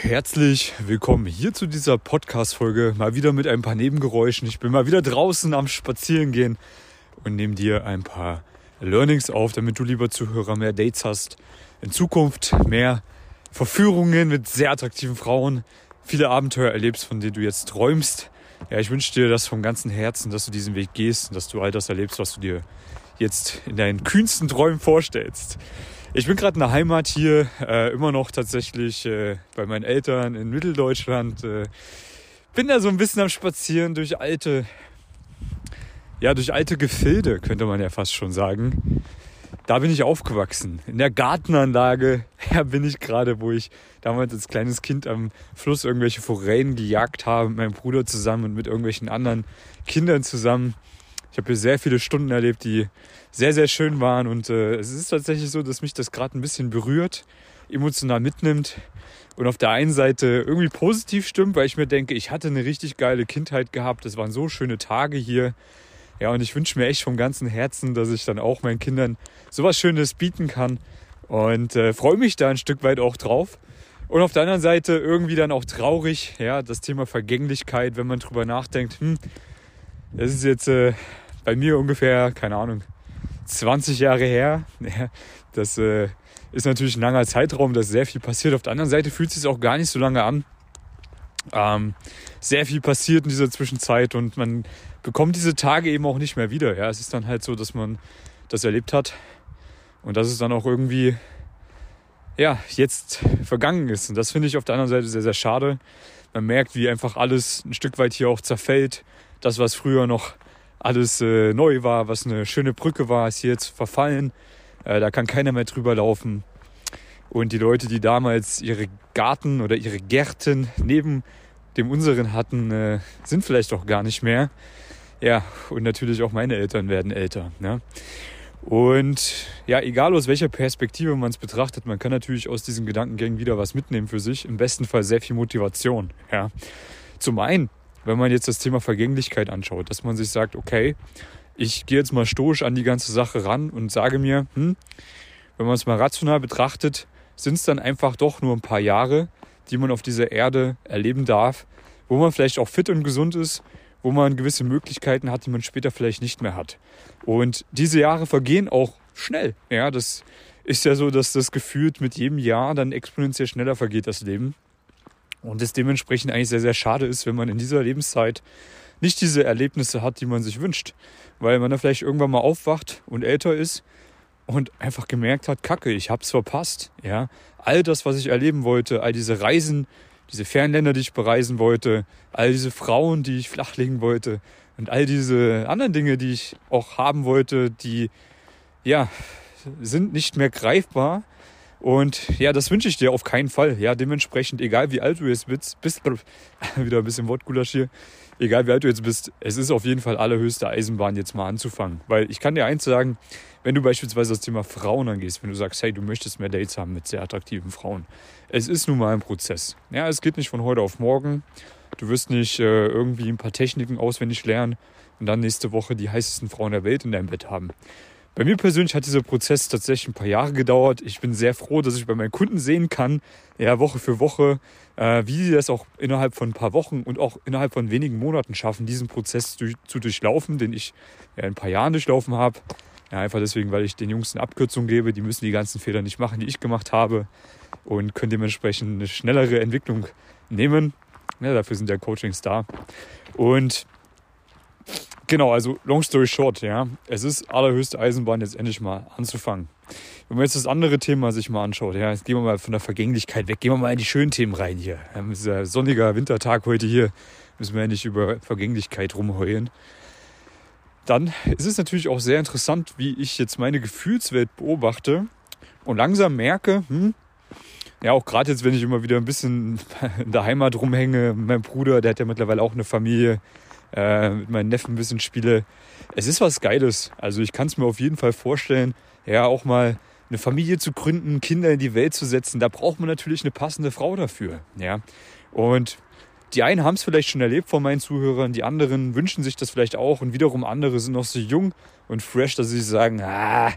Herzlich willkommen hier zu dieser Podcast-Folge. Mal wieder mit ein paar Nebengeräuschen. Ich bin mal wieder draußen am Spazierengehen und nehme dir ein paar Learnings auf, damit du, lieber Zuhörer, mehr Dates hast. In Zukunft mehr Verführungen mit sehr attraktiven Frauen, viele Abenteuer erlebst, von denen du jetzt träumst. Ja, ich wünsche dir das vom ganzen Herzen, dass du diesen Weg gehst und dass du all das erlebst, was du dir jetzt in deinen kühnsten Träumen vorstellst. Ich bin gerade in der Heimat hier, äh, immer noch tatsächlich äh, bei meinen Eltern in Mitteldeutschland. Äh, bin da so ein bisschen am Spazieren durch alte, ja, durch alte Gefilde, könnte man ja fast schon sagen. Da bin ich aufgewachsen. In der Gartenanlage ja, bin ich gerade, wo ich damals als kleines Kind am Fluss irgendwelche Forellen gejagt habe, mit meinem Bruder zusammen und mit irgendwelchen anderen Kindern zusammen. Ich habe hier sehr viele Stunden erlebt, die sehr, sehr schön waren. Und äh, es ist tatsächlich so, dass mich das gerade ein bisschen berührt, emotional mitnimmt und auf der einen Seite irgendwie positiv stimmt, weil ich mir denke, ich hatte eine richtig geile Kindheit gehabt. Es waren so schöne Tage hier. Ja, und ich wünsche mir echt vom ganzen Herzen, dass ich dann auch meinen Kindern sowas Schönes bieten kann. Und äh, freue mich da ein Stück weit auch drauf. Und auf der anderen Seite irgendwie dann auch traurig, ja, das Thema Vergänglichkeit, wenn man drüber nachdenkt, hm, das ist jetzt äh, bei mir ungefähr, keine Ahnung, 20 Jahre her. Das äh, ist natürlich ein langer Zeitraum, da ist sehr viel passiert. Auf der anderen Seite fühlt es sich auch gar nicht so lange an. Ähm, sehr viel passiert in dieser Zwischenzeit und man bekommt diese Tage eben auch nicht mehr wieder. Ja, es ist dann halt so, dass man das erlebt hat und dass es dann auch irgendwie ja, jetzt vergangen ist. Und das finde ich auf der anderen Seite sehr, sehr schade. Man merkt, wie einfach alles ein Stück weit hier auch zerfällt. Das, was früher noch alles äh, neu war, was eine schöne Brücke war, ist jetzt verfallen. Äh, da kann keiner mehr drüber laufen. Und die Leute, die damals ihre Garten oder ihre Gärten neben dem unseren hatten, äh, sind vielleicht auch gar nicht mehr. Ja, und natürlich auch meine Eltern werden älter. Ne? Und ja, egal aus welcher Perspektive man es betrachtet, man kann natürlich aus diesen Gedankengängen wieder was mitnehmen für sich. Im besten Fall sehr viel Motivation. Ja. Zum einen wenn man jetzt das Thema Vergänglichkeit anschaut, dass man sich sagt, okay, ich gehe jetzt mal stoisch an die ganze Sache ran und sage mir, hm, wenn man es mal rational betrachtet, sind es dann einfach doch nur ein paar Jahre, die man auf dieser Erde erleben darf, wo man vielleicht auch fit und gesund ist, wo man gewisse Möglichkeiten hat, die man später vielleicht nicht mehr hat. Und diese Jahre vergehen auch schnell. Ja, das ist ja so, dass das gefühlt mit jedem Jahr dann exponentiell schneller vergeht, das Leben. Und es dementsprechend eigentlich sehr, sehr schade ist, wenn man in dieser Lebenszeit nicht diese Erlebnisse hat, die man sich wünscht. Weil man dann vielleicht irgendwann mal aufwacht und älter ist und einfach gemerkt hat, Kacke, ich hab's verpasst. Ja, all das, was ich erleben wollte, all diese Reisen, diese Fernländer, die ich bereisen wollte, all diese Frauen, die ich flachlegen wollte und all diese anderen Dinge, die ich auch haben wollte, die ja sind nicht mehr greifbar und ja, das wünsche ich dir auf keinen Fall. Ja, dementsprechend, egal wie alt du jetzt bist, bist wieder ein bisschen Wortgulasch hier, egal wie alt du jetzt bist, es ist auf jeden Fall allerhöchste Eisenbahn, jetzt mal anzufangen. Weil ich kann dir eins sagen, wenn du beispielsweise das Thema Frauen angehst, wenn du sagst, hey, du möchtest mehr Dates haben mit sehr attraktiven Frauen, es ist nun mal ein Prozess. Ja, es geht nicht von heute auf morgen. Du wirst nicht äh, irgendwie ein paar Techniken auswendig lernen und dann nächste Woche die heißesten Frauen der Welt in deinem Bett haben. Bei mir persönlich hat dieser Prozess tatsächlich ein paar Jahre gedauert. Ich bin sehr froh, dass ich bei meinen Kunden sehen kann, ja, Woche für Woche, äh, wie sie das auch innerhalb von ein paar Wochen und auch innerhalb von wenigen Monaten schaffen, diesen Prozess durch, zu durchlaufen, den ich ja, in ein paar Jahren durchlaufen habe. Ja, einfach deswegen, weil ich den Jungs eine Abkürzung gebe. Die müssen die ganzen Fehler nicht machen, die ich gemacht habe und können dementsprechend eine schnellere Entwicklung nehmen. Ja, dafür sind ja Coachings da. Und Genau, also long story short, ja, es ist allerhöchste Eisenbahn, jetzt endlich mal anzufangen. Wenn man jetzt das andere Thema sich mal anschaut, ja, jetzt gehen wir mal von der Vergänglichkeit weg, gehen wir mal in die schönen Themen rein hier. Ja, dieser sonniger Wintertag heute hier, müssen wir ja nicht über Vergänglichkeit rumheulen. Dann ist es natürlich auch sehr interessant, wie ich jetzt meine Gefühlswelt beobachte und langsam merke, hm, ja, auch gerade jetzt, wenn ich immer wieder ein bisschen in der Heimat rumhänge, mein Bruder, der hat ja mittlerweile auch eine Familie, äh, mit meinen Neffen ein bisschen spiele. Es ist was Geiles. Also ich kann es mir auf jeden Fall vorstellen, ja, auch mal eine Familie zu gründen, Kinder in die Welt zu setzen. Da braucht man natürlich eine passende Frau dafür. Ja. Und die einen haben es vielleicht schon erlebt von meinen Zuhörern, die anderen wünschen sich das vielleicht auch und wiederum andere sind noch so jung und fresh, dass sie sagen, ah,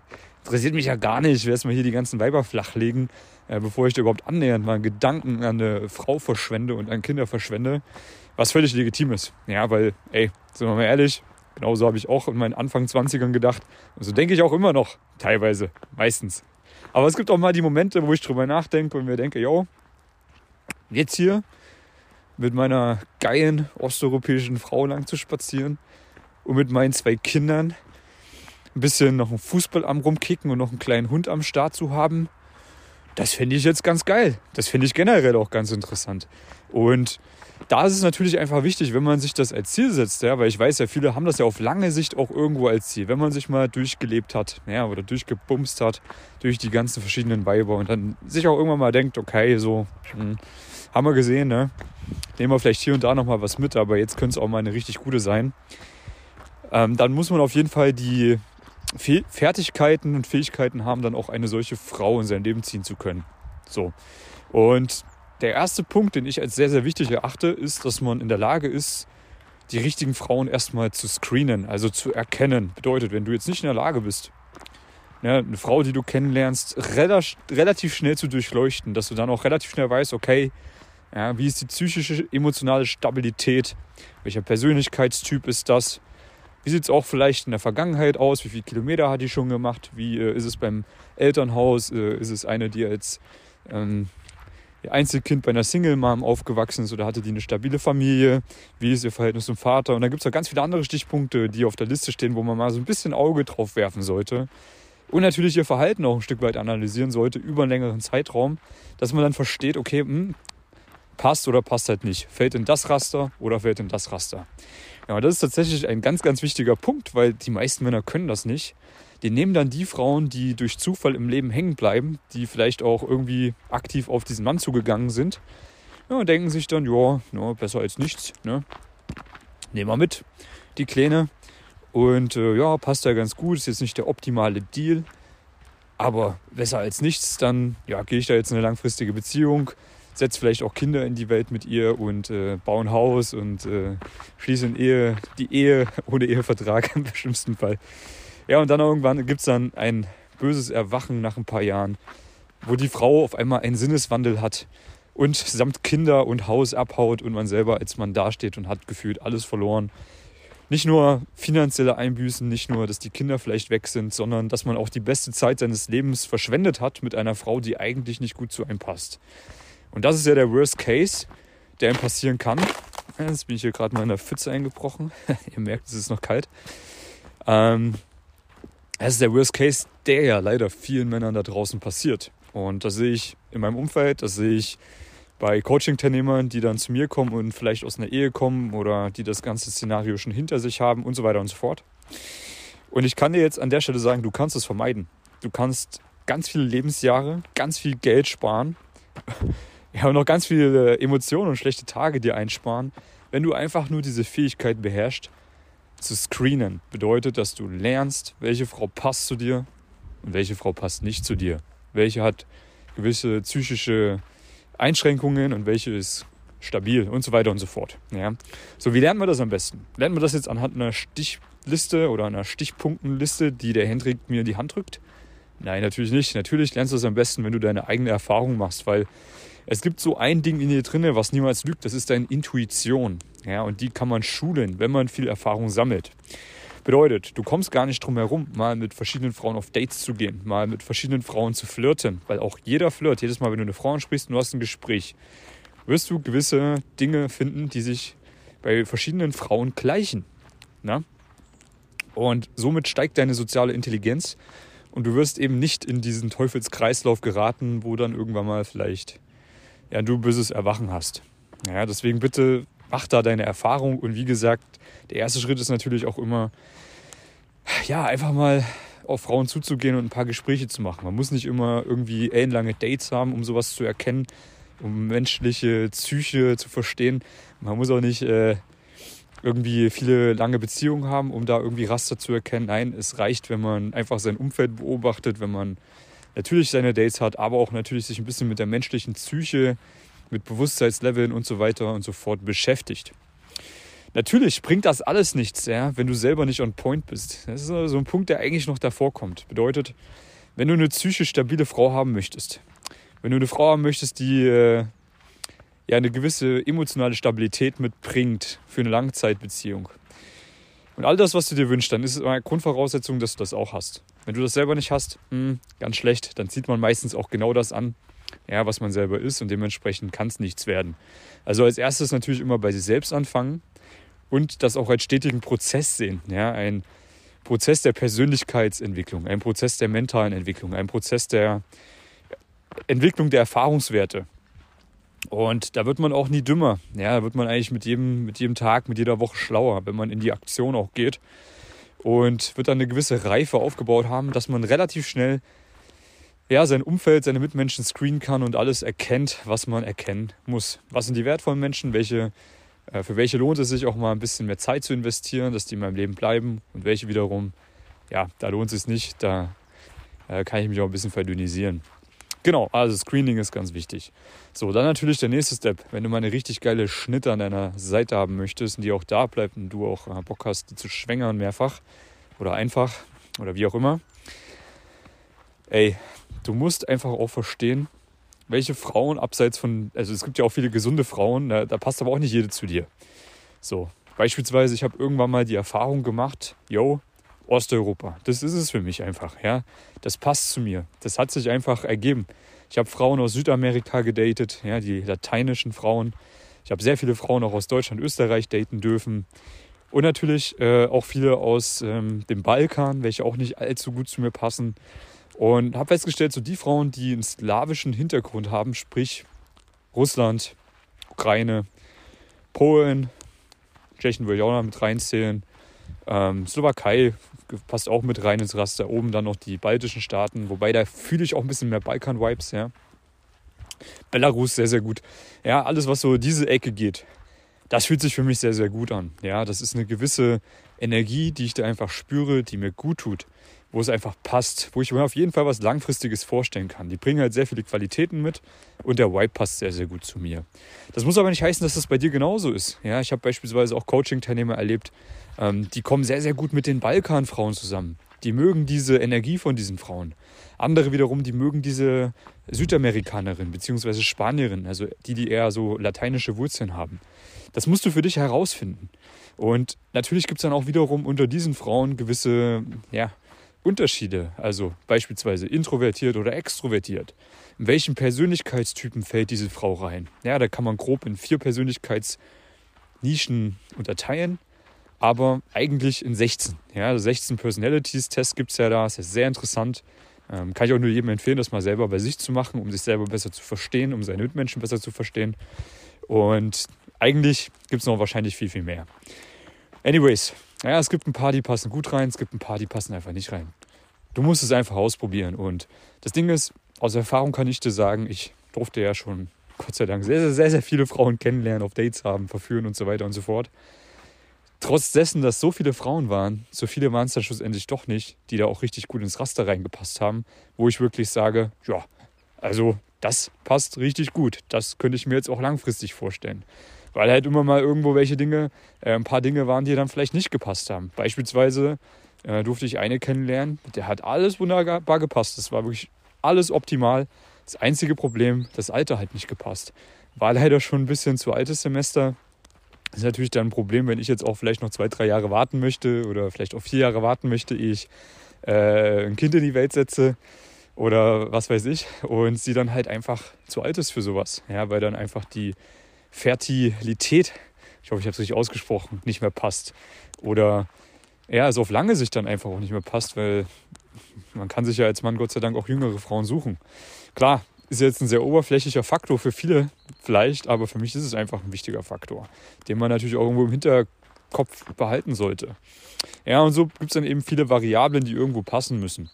interessiert mich ja gar nicht, ich werde erstmal hier die ganzen Weiber flachlegen. äh, bevor ich da überhaupt annähernd mal Gedanken an eine Frau verschwende und an Kinder verschwende, was völlig legitim ist. Ja, weil, ey, sind wir mal ehrlich, genauso habe ich auch in meinen Anfang 20ern gedacht. Und so denke ich auch immer noch, teilweise, meistens. Aber es gibt auch mal die Momente, wo ich drüber nachdenke und mir denke, yo, jetzt hier mit meiner geilen osteuropäischen Frau lang zu spazieren und mit meinen zwei Kindern ein bisschen noch einen Fußball am rumkicken und noch einen kleinen Hund am Start zu haben, das finde ich jetzt ganz geil. Das finde ich generell auch ganz interessant. Und da ist es natürlich einfach wichtig, wenn man sich das als Ziel setzt, ja, weil ich weiß ja, viele haben das ja auf lange Sicht auch irgendwo als Ziel, wenn man sich mal durchgelebt hat, ja, oder durchgebumst hat durch die ganzen verschiedenen Weiber und dann sich auch irgendwann mal denkt, okay, so hm, haben wir gesehen, ne? Nehmen wir vielleicht hier und da nochmal was mit, aber jetzt könnte es auch mal eine richtig gute sein. Ähm, dann muss man auf jeden Fall die Fertigkeiten und Fähigkeiten haben, dann auch eine solche Frau in sein Leben ziehen zu können. So. Und der erste Punkt, den ich als sehr, sehr wichtig erachte, ist, dass man in der Lage ist, die richtigen Frauen erstmal zu screenen, also zu erkennen. Bedeutet, wenn du jetzt nicht in der Lage bist, ja, eine Frau, die du kennenlernst, relativ schnell zu durchleuchten, dass du dann auch relativ schnell weißt, okay, ja, wie ist die psychische, emotionale Stabilität, welcher Persönlichkeitstyp ist das, wie sieht es auch vielleicht in der Vergangenheit aus, wie viele Kilometer hat die schon gemacht, wie äh, ist es beim Elternhaus, äh, ist es eine, die als ähm, Einzelkind bei einer Single-Mom aufgewachsen ist oder hatte die eine stabile Familie? Wie ist ihr Verhältnis zum Vater? Und da gibt es auch ganz viele andere Stichpunkte, die auf der Liste stehen, wo man mal so ein bisschen Auge drauf werfen sollte. Und natürlich ihr Verhalten auch ein Stück weit analysieren sollte über einen längeren Zeitraum, dass man dann versteht, okay, hm, passt oder passt halt nicht. Fällt in das Raster oder fällt in das Raster. Ja, das ist tatsächlich ein ganz, ganz wichtiger Punkt, weil die meisten Männer können das nicht die nehmen dann die Frauen, die durch Zufall im Leben hängen bleiben, die vielleicht auch irgendwie aktiv auf diesen Mann zugegangen sind, ja, und denken sich dann, ja, ja, besser als nichts. Ne? Nehmen wir mit, die Kleine. Und äh, ja, passt ja ganz gut, ist jetzt nicht der optimale Deal, aber besser als nichts, dann ja, gehe ich da jetzt in eine langfristige Beziehung, setze vielleicht auch Kinder in die Welt mit ihr und äh, baue ein Haus und äh, schließe Ehe, die Ehe ohne Ehevertrag im schlimmsten Fall. Ja, und dann irgendwann gibt es dann ein böses Erwachen nach ein paar Jahren, wo die Frau auf einmal einen Sinneswandel hat und samt Kinder und Haus abhaut und man selber als Mann dasteht und hat gefühlt alles verloren. Nicht nur finanzielle Einbüßen, nicht nur, dass die Kinder vielleicht weg sind, sondern dass man auch die beste Zeit seines Lebens verschwendet hat mit einer Frau, die eigentlich nicht gut zu einem passt. Und das ist ja der Worst Case, der ihm passieren kann. Jetzt bin ich hier gerade mal in der Pfütze eingebrochen. Ihr merkt, es ist noch kalt. Ähm, das ist der Worst Case, der ja leider vielen Männern da draußen passiert. Und das sehe ich in meinem Umfeld, das sehe ich bei Coaching-Teilnehmern, die dann zu mir kommen und vielleicht aus einer Ehe kommen oder die das ganze Szenario schon hinter sich haben und so weiter und so fort. Und ich kann dir jetzt an der Stelle sagen, du kannst es vermeiden. Du kannst ganz viele Lebensjahre, ganz viel Geld sparen, ja, und noch ganz viele Emotionen und schlechte Tage dir einsparen, wenn du einfach nur diese Fähigkeit beherrschst, zu screenen bedeutet, dass du lernst, welche Frau passt zu dir und welche Frau passt nicht zu dir. Welche hat gewisse psychische Einschränkungen und welche ist stabil und so weiter und so fort. Ja. So, wie lernt man das am besten? Lernt man das jetzt anhand einer Stichliste oder einer Stichpunktenliste, die der Hendrik mir in die Hand drückt? Nein, natürlich nicht. Natürlich lernst du das am besten, wenn du deine eigene Erfahrung machst, weil es gibt so ein Ding in dir drinne, was niemals lügt, das ist deine Intuition. Ja, und die kann man schulen, wenn man viel Erfahrung sammelt. Bedeutet, du kommst gar nicht drum herum, mal mit verschiedenen Frauen auf Dates zu gehen, mal mit verschiedenen Frauen zu flirten, weil auch jeder Flirt, jedes Mal, wenn du eine Frau ansprichst und du hast ein Gespräch, wirst du gewisse Dinge finden, die sich bei verschiedenen Frauen gleichen. Na? Und somit steigt deine soziale Intelligenz und du wirst eben nicht in diesen Teufelskreislauf geraten, wo dann irgendwann mal vielleicht ja, du böses Erwachen hast. Ja, deswegen bitte mach da deine Erfahrung und wie gesagt, der erste Schritt ist natürlich auch immer, ja, einfach mal auf Frauen zuzugehen und ein paar Gespräche zu machen. Man muss nicht immer irgendwie ellenlange Dates haben, um sowas zu erkennen, um menschliche Psyche zu verstehen. Man muss auch nicht äh, irgendwie viele lange Beziehungen haben, um da irgendwie Raster zu erkennen. Nein, es reicht, wenn man einfach sein Umfeld beobachtet, wenn man natürlich seine Dates hat, aber auch natürlich sich ein bisschen mit der menschlichen Psyche, mit Bewusstseinsleveln und so weiter und so fort beschäftigt. Natürlich bringt das alles nichts, ja, wenn du selber nicht on point bist. Das ist so ein Punkt, der eigentlich noch davor kommt. Bedeutet, wenn du eine psychisch stabile Frau haben möchtest, Wenn du eine Frau haben möchtest, die äh, ja eine gewisse emotionale Stabilität mitbringt für eine Langzeitbeziehung. Und all das, was du dir wünschst, dann ist es eine Grundvoraussetzung, dass du das auch hast. Wenn du das selber nicht hast, hm, ganz schlecht, dann zieht man meistens auch genau das an, ja, was man selber ist und dementsprechend kann es nichts werden. Also als erstes natürlich immer bei sich selbst anfangen und das auch als stetigen Prozess sehen. Ja, ein Prozess der Persönlichkeitsentwicklung, ein Prozess der mentalen Entwicklung, ein Prozess der Entwicklung der Erfahrungswerte. Und da wird man auch nie dümmer. Ja, da wird man eigentlich mit jedem, mit jedem Tag, mit jeder Woche schlauer, wenn man in die Aktion auch geht. Und wird dann eine gewisse Reife aufgebaut haben, dass man relativ schnell ja, sein Umfeld, seine Mitmenschen screenen kann und alles erkennt, was man erkennen muss. Was sind die wertvollen Menschen? Welche, äh, für welche lohnt es sich auch mal ein bisschen mehr Zeit zu investieren, dass die in meinem Leben bleiben? Und welche wiederum, ja, da lohnt es sich nicht. Da äh, kann ich mich auch ein bisschen verdünnisieren. Genau, also Screening ist ganz wichtig. So, dann natürlich der nächste Step. Wenn du mal eine richtig geile Schnitte an deiner Seite haben möchtest und die auch da bleibt und du auch äh, Bock hast, die zu schwängern mehrfach oder einfach oder wie auch immer. Ey, du musst einfach auch verstehen, welche Frauen abseits von, also es gibt ja auch viele gesunde Frauen, da, da passt aber auch nicht jede zu dir. So, beispielsweise, ich habe irgendwann mal die Erfahrung gemacht, yo, Osteuropa. Das ist es für mich einfach, ja. Das passt zu mir. Das hat sich einfach ergeben. Ich habe Frauen aus Südamerika gedatet, ja, die lateinischen Frauen. Ich habe sehr viele Frauen auch aus Deutschland, Österreich daten dürfen. Und natürlich äh, auch viele aus ähm, dem Balkan, welche auch nicht allzu gut zu mir passen. Und habe festgestellt, so die Frauen, die einen slawischen Hintergrund haben, sprich Russland, Ukraine, Polen, Tschechien würde ich auch noch mit reinzählen, ähm, Slowakei passt auch mit rein ins Raster. Oben dann noch die baltischen Staaten, wobei da fühle ich auch ein bisschen mehr Balkan-Vibes, ja. Belarus sehr, sehr gut. Ja, alles, was so diese Ecke geht, das fühlt sich für mich sehr, sehr gut an. Ja, das ist eine gewisse Energie, die ich da einfach spüre, die mir gut tut, wo es einfach passt, wo ich mir auf jeden Fall was Langfristiges vorstellen kann. Die bringen halt sehr viele Qualitäten mit und der Vibe passt sehr, sehr gut zu mir. Das muss aber nicht heißen, dass das bei dir genauso ist. Ja, ich habe beispielsweise auch Coaching-Teilnehmer erlebt, ähm, die kommen sehr, sehr gut mit den Balkanfrauen zusammen. Die mögen diese Energie von diesen Frauen. Andere wiederum, die mögen diese Südamerikanerin bzw. Spanierin, also die, die eher so lateinische Wurzeln haben. Das musst du für dich herausfinden. Und natürlich gibt es dann auch wiederum unter diesen Frauen gewisse ja, Unterschiede. Also beispielsweise introvertiert oder extrovertiert. In welchen Persönlichkeitstypen fällt diese Frau rein? Ja, da kann man grob in vier Persönlichkeitsnischen unterteilen aber eigentlich in 16. Ja, also 16 Personalities-Tests gibt es ja da, das ist sehr interessant. Ähm, kann ich auch nur jedem empfehlen, das mal selber bei sich zu machen, um sich selber besser zu verstehen, um seine Mitmenschen besser zu verstehen. Und eigentlich gibt es noch wahrscheinlich viel, viel mehr. Anyways, ja, es gibt ein paar, die passen gut rein, es gibt ein paar, die passen einfach nicht rein. Du musst es einfach ausprobieren. Und das Ding ist, aus Erfahrung kann ich dir sagen, ich durfte ja schon, Gott sei Dank, sehr, sehr, sehr, sehr viele Frauen kennenlernen, auf Dates haben, verführen und so weiter und so fort trotz dessen, dass so viele Frauen waren, so viele waren es dann schlussendlich doch nicht, die da auch richtig gut ins Raster reingepasst haben, wo ich wirklich sage, ja, also das passt richtig gut. Das könnte ich mir jetzt auch langfristig vorstellen. Weil halt immer mal irgendwo welche Dinge, äh, ein paar Dinge waren, die dann vielleicht nicht gepasst haben. Beispielsweise äh, durfte ich eine kennenlernen, der hat alles wunderbar gepasst. Das war wirklich alles optimal. Das einzige Problem, das Alter hat nicht gepasst. War leider schon ein bisschen zu altes Semester. Das ist natürlich dann ein Problem, wenn ich jetzt auch vielleicht noch zwei, drei Jahre warten möchte oder vielleicht auch vier Jahre warten möchte, ehe ich äh, ein Kind in die Welt setze oder was weiß ich. Und sie dann halt einfach zu alt ist für sowas. Ja, weil dann einfach die Fertilität, ich hoffe, ich habe es richtig ausgesprochen, nicht mehr passt. Oder ja, also auf lange Sicht dann einfach auch nicht mehr passt, weil man kann sich ja als Mann Gott sei Dank auch jüngere Frauen suchen. Klar, ist jetzt ein sehr oberflächlicher Faktor für viele vielleicht, aber für mich ist es einfach ein wichtiger Faktor, den man natürlich auch irgendwo im Hinterkopf behalten sollte. Ja, und so gibt es dann eben viele Variablen, die irgendwo passen müssen.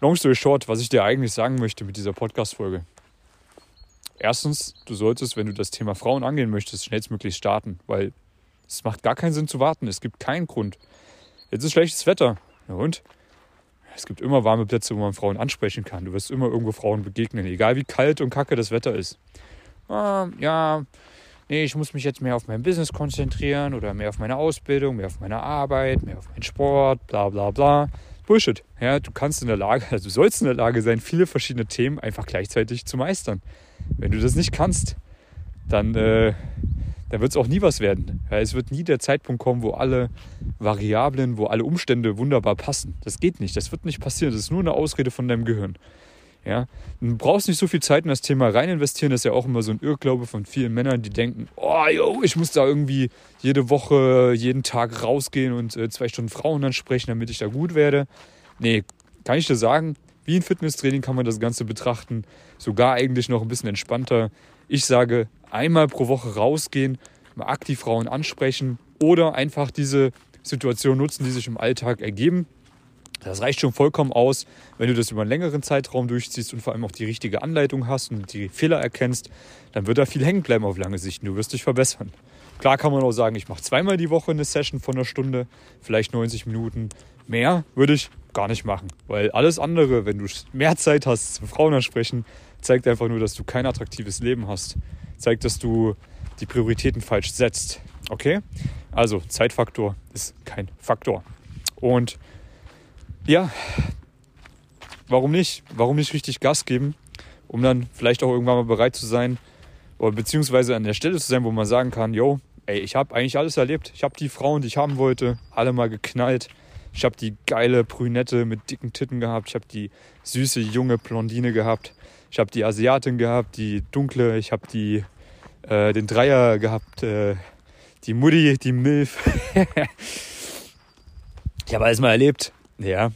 Long story short, was ich dir eigentlich sagen möchte mit dieser Podcast-Folge. Erstens, du solltest, wenn du das Thema Frauen angehen möchtest, schnellstmöglich starten, weil es macht gar keinen Sinn zu warten. Es gibt keinen Grund. Jetzt ist schlechtes Wetter. Ja und? Es gibt immer warme Plätze, wo man Frauen ansprechen kann. Du wirst immer irgendwo Frauen begegnen, egal wie kalt und kacke das Wetter ist. Ah, ja, nee, ich muss mich jetzt mehr auf mein Business konzentrieren oder mehr auf meine Ausbildung, mehr auf meine Arbeit, mehr auf meinen Sport, bla bla bla. Bullshit. Ja, du kannst in der Lage, also du sollst in der Lage sein, viele verschiedene Themen einfach gleichzeitig zu meistern. Wenn du das nicht kannst, dann, äh, dann wird es auch nie was werden. Ja, es wird nie der Zeitpunkt kommen, wo alle Variablen, wo alle Umstände wunderbar passen. Das geht nicht. Das wird nicht passieren. Das ist nur eine Ausrede von deinem Gehirn. Ja, du brauchst nicht so viel Zeit in das Thema rein investieren. Das ist ja auch immer so ein Irrglaube von vielen Männern, die denken, oh, yo, ich muss da irgendwie jede Woche, jeden Tag rausgehen und äh, zwei Stunden Frauen ansprechen, damit ich da gut werde. Nee, kann ich dir sagen, wie ein Fitnesstraining kann man das Ganze betrachten. Sogar eigentlich noch ein bisschen entspannter. Ich sage, einmal pro Woche rausgehen, mal aktiv Frauen ansprechen oder einfach diese Situation nutzen, die sich im Alltag ergeben. Das reicht schon vollkommen aus, wenn du das über einen längeren Zeitraum durchziehst und vor allem auch die richtige Anleitung hast und die Fehler erkennst, dann wird da viel hängen bleiben auf lange Sicht und du wirst dich verbessern. Klar kann man auch sagen, ich mache zweimal die Woche eine Session von einer Stunde, vielleicht 90 Minuten. Mehr würde ich gar nicht machen, weil alles andere, wenn du mehr Zeit hast zum Frauen ansprechen, zeigt einfach nur, dass du kein attraktives Leben hast. Zeigt, dass du die Prioritäten falsch setzt. Okay? Also Zeitfaktor ist kein Faktor. Und ja, warum nicht? Warum nicht richtig Gas geben, um dann vielleicht auch irgendwann mal bereit zu sein oder beziehungsweise an der Stelle zu sein, wo man sagen kann, yo, ey, ich habe eigentlich alles erlebt. Ich habe die Frauen, die ich haben wollte, alle mal geknallt. Ich habe die geile Brünette mit dicken Titten gehabt. Ich habe die süße junge Blondine gehabt. Ich habe die Asiatin gehabt, die dunkle. Ich habe die äh, den Dreier gehabt, äh, die Mutti, die Milf. ich habe alles mal erlebt. Ja,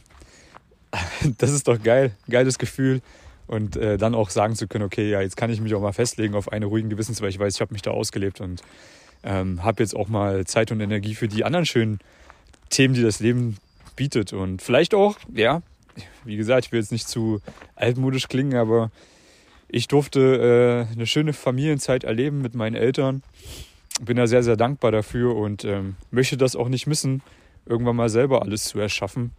das ist doch geil, geiles Gefühl. Und äh, dann auch sagen zu können, okay, ja, jetzt kann ich mich auch mal festlegen auf eine ruhigen Gewissens, weil ich weiß, ich habe mich da ausgelebt und ähm, habe jetzt auch mal Zeit und Energie für die anderen schönen Themen, die das Leben bietet. Und vielleicht auch, ja, wie gesagt, ich will jetzt nicht zu altmodisch klingen, aber ich durfte äh, eine schöne Familienzeit erleben mit meinen Eltern. Bin da sehr, sehr dankbar dafür und ähm, möchte das auch nicht missen, irgendwann mal selber alles zu erschaffen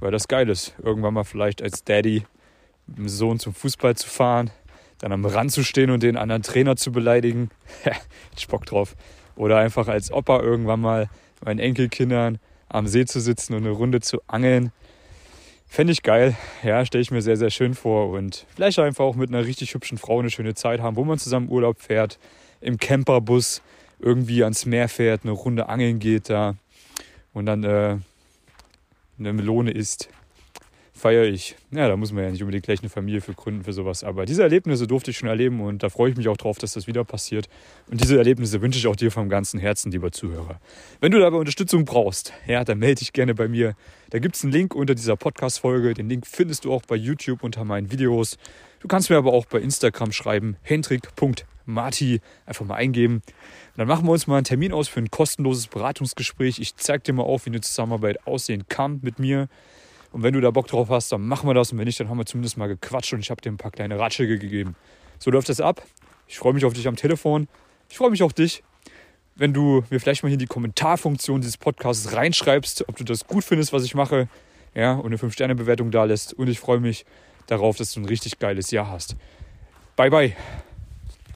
weil das geil ist. Irgendwann mal vielleicht als Daddy mit dem Sohn zum Fußball zu fahren, dann am Rand zu stehen und den anderen Trainer zu beleidigen. Bock drauf. Oder einfach als Opa irgendwann mal meinen Enkelkindern am See zu sitzen und eine Runde zu angeln. Fände ich geil. Ja, stelle ich mir sehr, sehr schön vor. Und vielleicht einfach auch mit einer richtig hübschen Frau eine schöne Zeit haben, wo man zusammen Urlaub fährt, im Camperbus irgendwie ans Meer fährt, eine Runde angeln geht da und dann äh, eine Melone isst, feiere ich. Ja, da muss man ja nicht unbedingt gleich eine Familie für gründen für sowas. Aber diese Erlebnisse durfte ich schon erleben und da freue ich mich auch drauf, dass das wieder passiert. Und diese Erlebnisse wünsche ich auch dir vom ganzen Herzen, lieber Zuhörer. Wenn du dabei Unterstützung brauchst, ja, dann melde dich gerne bei mir. Da gibt es einen Link unter dieser Podcast-Folge. Den Link findest du auch bei YouTube unter meinen Videos. Du kannst mir aber auch bei Instagram schreiben, hendrik.marti, einfach mal eingeben. Und dann machen wir uns mal einen Termin aus für ein kostenloses Beratungsgespräch. Ich zeige dir mal auf, wie eine Zusammenarbeit aussehen kann mit mir. Und wenn du da Bock drauf hast, dann machen wir das. Und wenn nicht, dann haben wir zumindest mal gequatscht und ich habe dir ein paar kleine Ratschläge gegeben. So läuft das ab. Ich freue mich auf dich am Telefon. Ich freue mich auf dich, wenn du mir vielleicht mal hier in die Kommentarfunktion dieses Podcasts reinschreibst, ob du das gut findest, was ich mache. Ja, und eine 5-Sterne-Bewertung da lässt. Und ich freue mich darauf, dass du ein richtig geiles Jahr hast. Bye, bye.